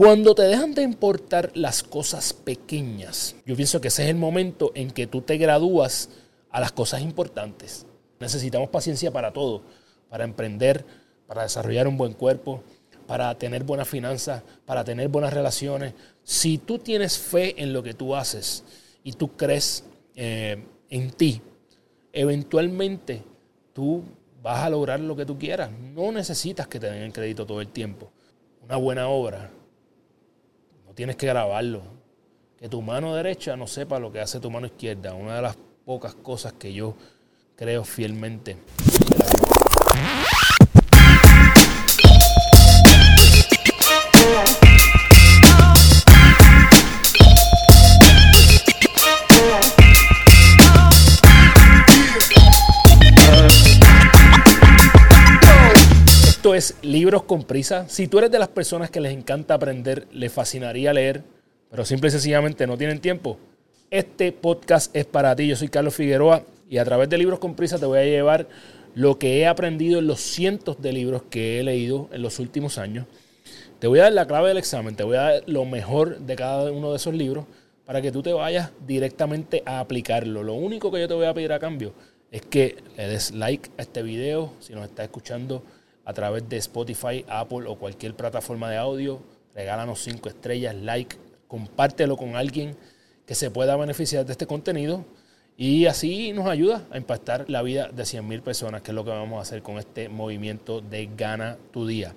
Cuando te dejan de importar las cosas pequeñas, yo pienso que ese es el momento en que tú te gradúas a las cosas importantes. Necesitamos paciencia para todo, para emprender, para desarrollar un buen cuerpo, para tener buenas finanzas, para tener buenas relaciones. Si tú tienes fe en lo que tú haces y tú crees eh, en ti, eventualmente tú vas a lograr lo que tú quieras. No necesitas que te den el crédito todo el tiempo. Una buena obra, no tienes que grabarlo. Que tu mano derecha no sepa lo que hace tu mano izquierda. Una de las pocas cosas que yo creo fielmente. Libros con Prisa. Si tú eres de las personas que les encanta aprender, les fascinaría leer, pero simple y sencillamente no tienen tiempo, este podcast es para ti. Yo soy Carlos Figueroa y a través de Libros con Prisa te voy a llevar lo que he aprendido en los cientos de libros que he leído en los últimos años. Te voy a dar la clave del examen, te voy a dar lo mejor de cada uno de esos libros para que tú te vayas directamente a aplicarlo. Lo único que yo te voy a pedir a cambio es que le des like a este video si nos estás escuchando a través de Spotify, Apple o cualquier plataforma de audio. Regálanos cinco estrellas, like, compártelo con alguien que se pueda beneficiar de este contenido y así nos ayuda a impactar la vida de 100.000 personas, que es lo que vamos a hacer con este movimiento de Gana tu Día.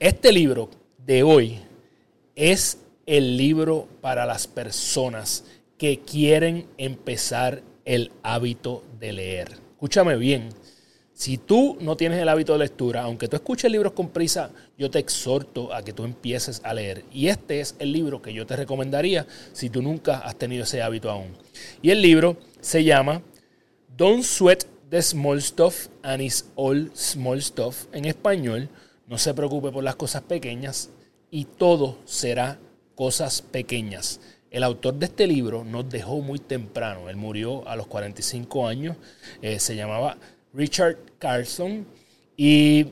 Este libro de hoy es el libro para las personas que quieren empezar el hábito de leer. Escúchame bien, si tú no tienes el hábito de lectura, aunque tú escuches libros con prisa, yo te exhorto a que tú empieces a leer. Y este es el libro que yo te recomendaría si tú nunca has tenido ese hábito aún. Y el libro se llama Don't Sweat the Small Stuff and It's All Small Stuff. En español, no se preocupe por las cosas pequeñas y todo será cosas pequeñas. El autor de este libro nos dejó muy temprano. Él murió a los 45 años. Eh, se llamaba Richard Carlson. Y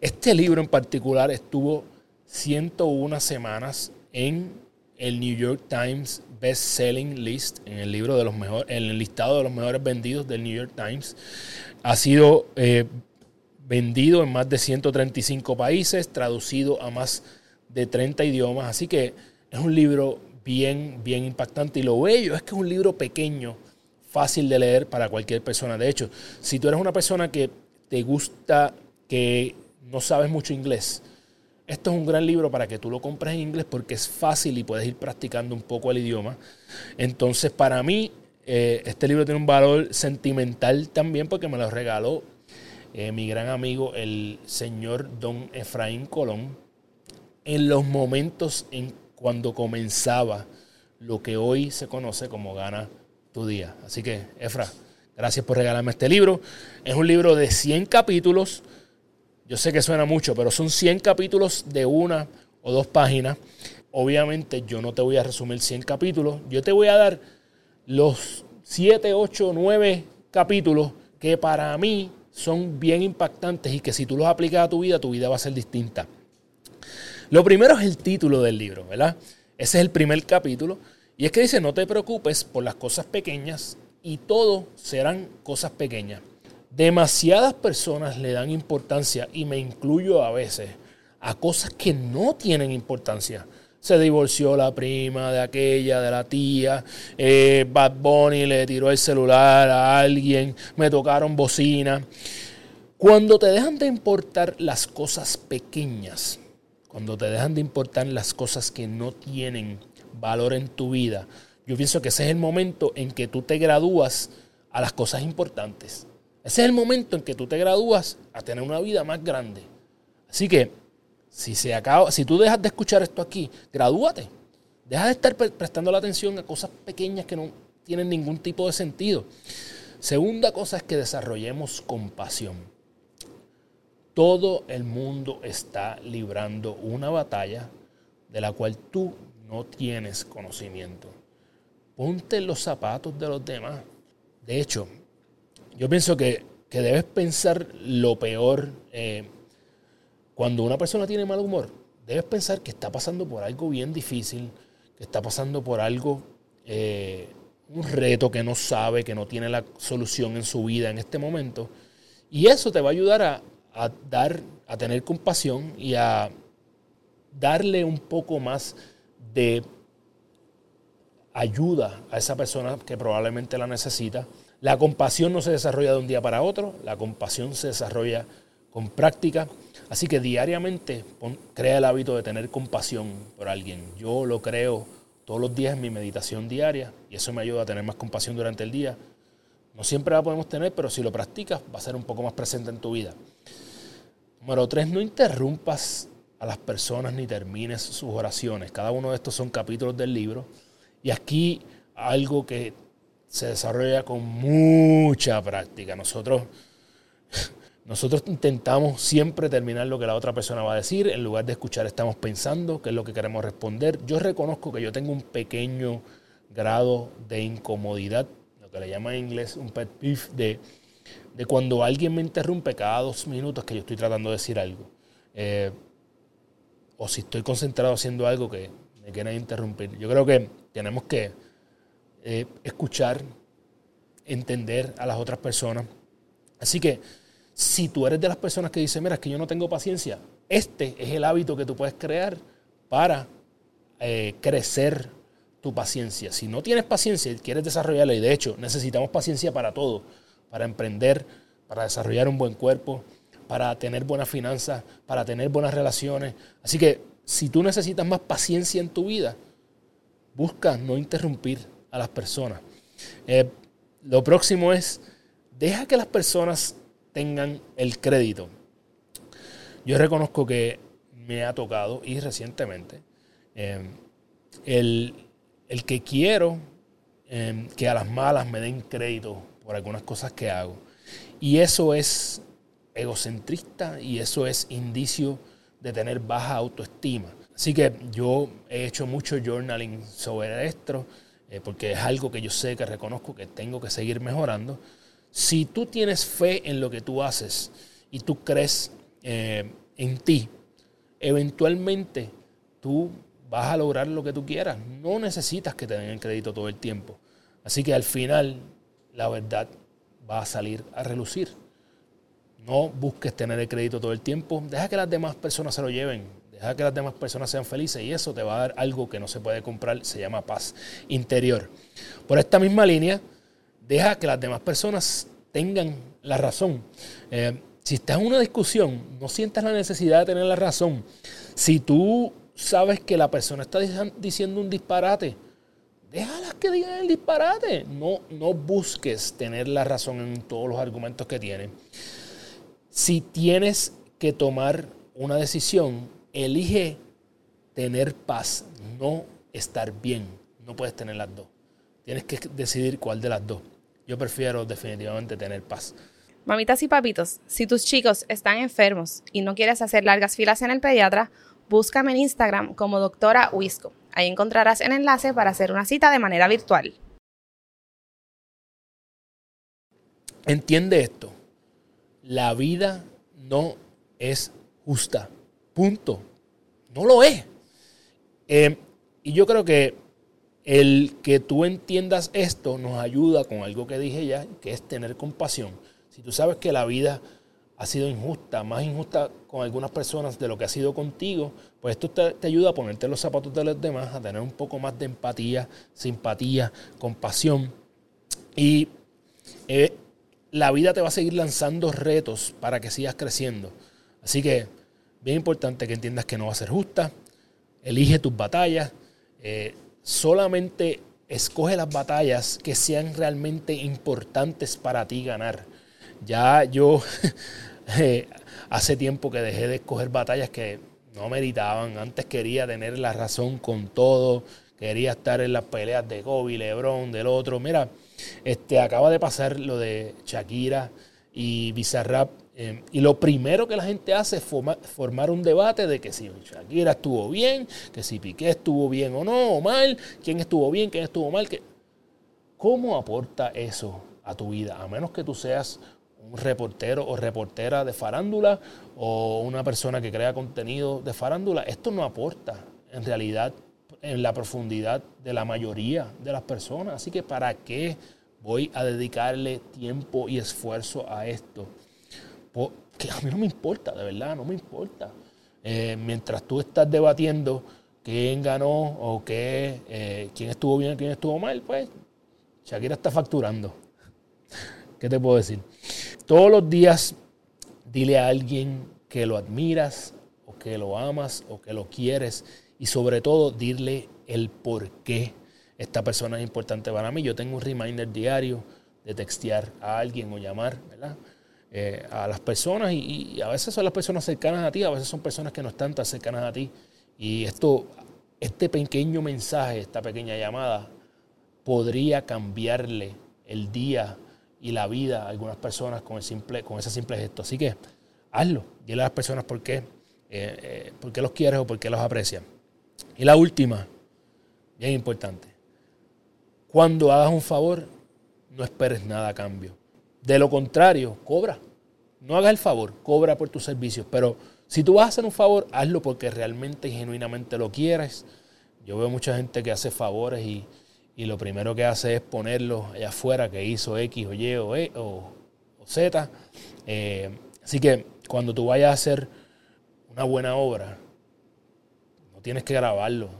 este libro en particular estuvo 101 semanas en el New York Times Best Selling List, en el libro de los mejores, en el listado de los mejores vendidos del New York Times. Ha sido eh, vendido en más de 135 países, traducido a más de 30 idiomas. Así que es un libro bien, bien impactante. Y lo bello es que es un libro pequeño fácil de leer para cualquier persona. De hecho, si tú eres una persona que te gusta, que no sabes mucho inglés, esto es un gran libro para que tú lo compres en inglés porque es fácil y puedes ir practicando un poco el idioma. Entonces, para mí, eh, este libro tiene un valor sentimental también porque me lo regaló eh, mi gran amigo, el señor Don Efraín Colón, en los momentos en cuando comenzaba lo que hoy se conoce como Gana tu día. Así que, Efra, gracias por regalarme este libro. Es un libro de 100 capítulos. Yo sé que suena mucho, pero son 100 capítulos de una o dos páginas. Obviamente yo no te voy a resumir 100 capítulos. Yo te voy a dar los 7, 8, 9 capítulos que para mí son bien impactantes y que si tú los aplicas a tu vida, tu vida va a ser distinta. Lo primero es el título del libro, ¿verdad? Ese es el primer capítulo. Y es que dice, no te preocupes por las cosas pequeñas y todo serán cosas pequeñas. Demasiadas personas le dan importancia, y me incluyo a veces, a cosas que no tienen importancia. Se divorció la prima de aquella, de la tía, eh, Bad Bunny le tiró el celular a alguien, me tocaron bocina. Cuando te dejan de importar las cosas pequeñas, cuando te dejan de importar las cosas que no tienen valor en tu vida, yo pienso que ese es el momento en que tú te gradúas a las cosas importantes. Ese es el momento en que tú te gradúas a tener una vida más grande. Así que, si, se acaba, si tú dejas de escuchar esto aquí, gradúate. Deja de estar prestando la atención a cosas pequeñas que no tienen ningún tipo de sentido. Segunda cosa es que desarrollemos compasión. Todo el mundo está librando una batalla de la cual tú no tienes conocimiento. Ponte los zapatos de los demás. De hecho, yo pienso que, debes pensar lo peor. Eh, cuando una persona tiene mal humor, debes pensar que está pasando por algo bien difícil, que está pasando por algo, eh, un reto que no sabe, que no tiene la solución en su vida en este momento. Y eso te va a ayudar a, a dar, a tener compasión y a darle un poco más de ayuda a esa persona que probablemente la necesita. La compasión no se desarrolla de un día para otro, la compasión se desarrolla con práctica. Así que diariamente crea el hábito de tener compasión por alguien. Yo lo creo todos los días en mi meditación diaria y eso me ayuda a tener más compasión durante el día. No siempre la podemos tener, pero si lo practicas va a ser un poco más presente en tu vida. Número tres, no interrumpas a las personas ni termines sus oraciones. Cada uno de estos son capítulos del libro. Y aquí algo que se desarrolla con mucha práctica. Nosotros, nosotros intentamos siempre terminar lo que la otra persona va a decir. En lugar de escuchar, estamos pensando qué es lo que queremos responder. Yo reconozco que yo tengo un pequeño grado de incomodidad, lo que le llaman en inglés un pet peeve, de, de cuando alguien me interrumpe cada dos minutos que yo estoy tratando de decir algo. Eh, o si estoy concentrado haciendo algo que me quieren interrumpir. Yo creo que tenemos que eh, escuchar, entender a las otras personas. Así que si tú eres de las personas que dicen, mira, es que yo no tengo paciencia, este es el hábito que tú puedes crear para eh, crecer tu paciencia. Si no tienes paciencia y quieres desarrollarla, y de hecho necesitamos paciencia para todo, para emprender, para desarrollar un buen cuerpo, para tener buenas finanzas, para tener buenas relaciones. Así que si tú necesitas más paciencia en tu vida, busca no interrumpir a las personas. Eh, lo próximo es, deja que las personas tengan el crédito. Yo reconozco que me ha tocado, y recientemente, eh, el, que quiero eh, que a las malas me den crédito por algunas cosas que hago. Y eso es egocentrista y eso es indicio de tener baja autoestima. Así que yo he hecho mucho journaling sobre esto, eh, porque es algo que yo sé que reconozco que tengo que seguir mejorando. Si tú tienes fe en lo que tú haces y tú crees eh, en ti, eventualmente tú vas a lograr lo que tú quieras. No necesitas que te den el crédito todo el tiempo. Así que al final la verdad va a salir a relucir. No busques tener el crédito todo el tiempo. Deja que las demás personas se lo lleven. Deja que las demás personas sean felices y eso te va a dar algo que no se puede comprar. Se llama paz interior. Por esta misma línea, deja que las demás personas tengan la razón. Eh, si estás en una discusión, no sientas la necesidad de tener la razón. Si tú sabes que la persona está diciendo un disparate, déjalas que digan el disparate. No, no busques tener la razón en todos los argumentos que tienen. Si tienes que tomar una decisión, elige tener paz, no estar bien. No puedes tener las dos. Tienes que decidir cuál de las dos. Yo prefiero definitivamente tener paz. Mamitas y papitos, si tus chicos están enfermos y no quieres hacer largas filas en el pediatra, búscame en Instagram como doctora Wisco. Ahí encontrarás el enlace para hacer una cita de manera virtual. Entiende esto la vida no es justa. Punto. No lo es. Eh, y yo creo que el que tú entiendas esto nos ayuda con algo que dije ya, que es tener compasión. Si tú sabes que la vida ha sido injusta, más injusta con algunas personas de lo que ha sido contigo, pues esto te, ayuda a ponerte los zapatos de los demás, a tener un poco más de empatía, simpatía, compasión. Y eh, la vida te va a seguir lanzando retos para que sigas creciendo. Así que, bien importante que entiendas que no va a ser justa. Elige tus batallas. Eh, solamente escoge las batallas que sean realmente importantes para ti ganar. Ya yo eh, hace tiempo que dejé de escoger batallas que no meritaban. Antes quería tener la razón con todo. Quería estar en las peleas de Kobe, Lebron, del otro. Mira, este, acaba de pasar lo de Shakira y Bizarrap. Eh, y lo primero que la gente hace es formar un debate de que si Shakira estuvo bien, que si Piqué estuvo bien o no, o mal, quién estuvo bien, quién estuvo mal. Que... ¿Cómo aporta eso a tu vida? A menos que tú seas un reportero o reportera de farándula o una persona que crea contenido de farándula, esto no aporta en realidad en la profundidad de la mayoría de las personas. Así que ¿para qué voy a dedicarle tiempo y esfuerzo a esto? Porque a mí no me importa, de verdad, no me importa. Eh, mientras tú estás debatiendo quién ganó o qué, eh, quién estuvo bien quién estuvo mal, pues Shakira está facturando. ¿Qué te puedo decir? Todos los días dile a alguien que lo admiras o que lo amas o que lo quieres y sobre todo dile el por qué esta persona es importante para mí. Yo tengo un reminder diario de textear a alguien o llamar. Eh, a las personas y, a veces son las personas cercanas a ti, a veces son personas que no están tan cercanas a ti. Y esto, este pequeño mensaje, esta pequeña llamada, podría cambiarle el día y la vida a algunas personas con, el simple, con ese simple gesto. Así que hazlo. Dile a las personas por qué, eh, eh, por qué los quieres o por qué los aprecias. Y la última, bien importante. Cuando hagas un favor, no esperes nada a cambio. De lo contrario, cobra. No hagas el favor, cobra por tus servicios. Pero si tú vas a hacer un favor, hazlo porque realmente y genuinamente lo quieres. Yo veo mucha gente que hace favores y y lo primero que hace es ponerlo allá afuera que hizo X o Y o, e, o, Z. Eh, así que cuando tú vayas a hacer una buena obra, tienes que grabarlo.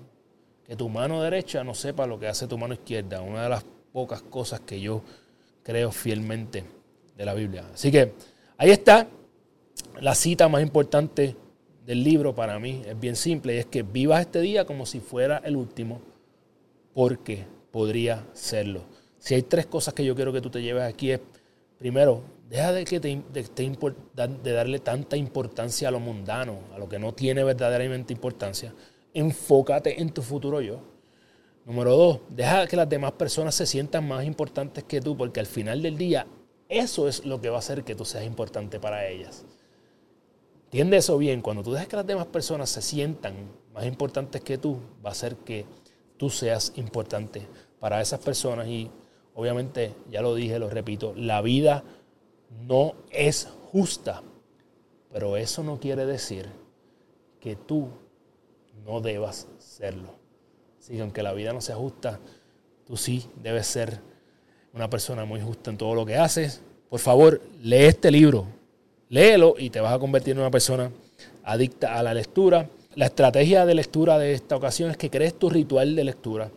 Que tu mano derecha no sepa lo que hace tu mano izquierda. Una de las pocas cosas que yo creo fielmente de la Biblia. Así que ahí está la cita más importante del libro para mí. Es bien simple y es que vivas este día como si fuera el último. Porque podría serlo. Si hay tres cosas que yo quiero que tú te lleves aquí es, primero, deja de, que te, de, darle tanta importancia a lo mundano, a lo que no tiene verdaderamente importancia. Enfócate en tu futuro yo. Número dos, deja que las demás personas se sientan más importantes que tú, porque al final del día eso es lo que va a hacer que tú seas importante para ellas. Entiende eso bien, cuando tú dejas que las demás personas se sientan más importantes que tú, va a hacer que tú seas importante para esas personas y obviamente, ya lo dije, lo repito, la vida no es justa, pero eso no quiere decir que tú no debas serlo. Así que aunque la vida no sea justa, tú sí debes ser una persona muy justa en todo lo que haces. Por favor, lee este libro, léelo y te vas a convertir en una persona adicta a la lectura. La estrategia de lectura de esta ocasión es que crees tu ritual de lectura.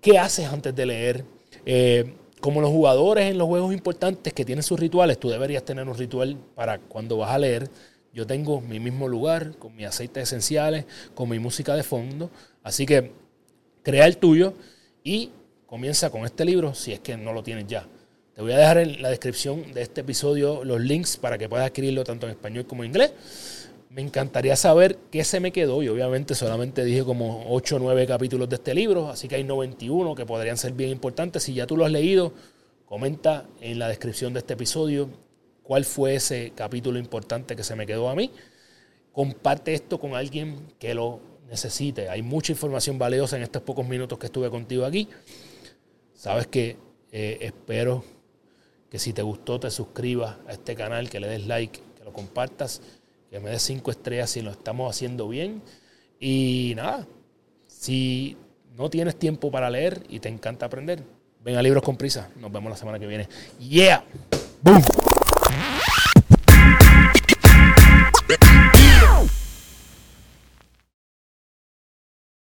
¿Qué haces antes de leer? Eh, como los jugadores en los juegos importantes que tienen sus rituales, tú deberías tener un ritual para cuando vas a leer. Yo tengo mi mismo lugar, con mis aceites esenciales, con mi música de fondo. Así que crea el tuyo y comienza con este libro si es que no lo tienes ya. Te voy a dejar en la descripción de este episodio los links para que puedas adquirirlo tanto en español como en inglés. Me encantaría saber qué se me quedó y obviamente solamente dije como 8 o 9 capítulos de este libro, así que hay 91 que podrían ser bien importantes. Si ya tú lo has leído, comenta en la descripción de este episodio cuál fue ese capítulo importante que se me quedó a mí. Comparte esto con alguien que lo necesite. Hay mucha información valiosa en estos pocos minutos que estuve contigo aquí. Sabes que eh, espero que si te gustó te suscribas a este canal, que le des like, que lo compartas que me des cinco estrellas si lo estamos haciendo bien. Y nada, si no tienes tiempo para leer y te encanta aprender, ven a Libros con Prisa. Nos vemos la semana que viene. ¡Yeah! ¡Boom!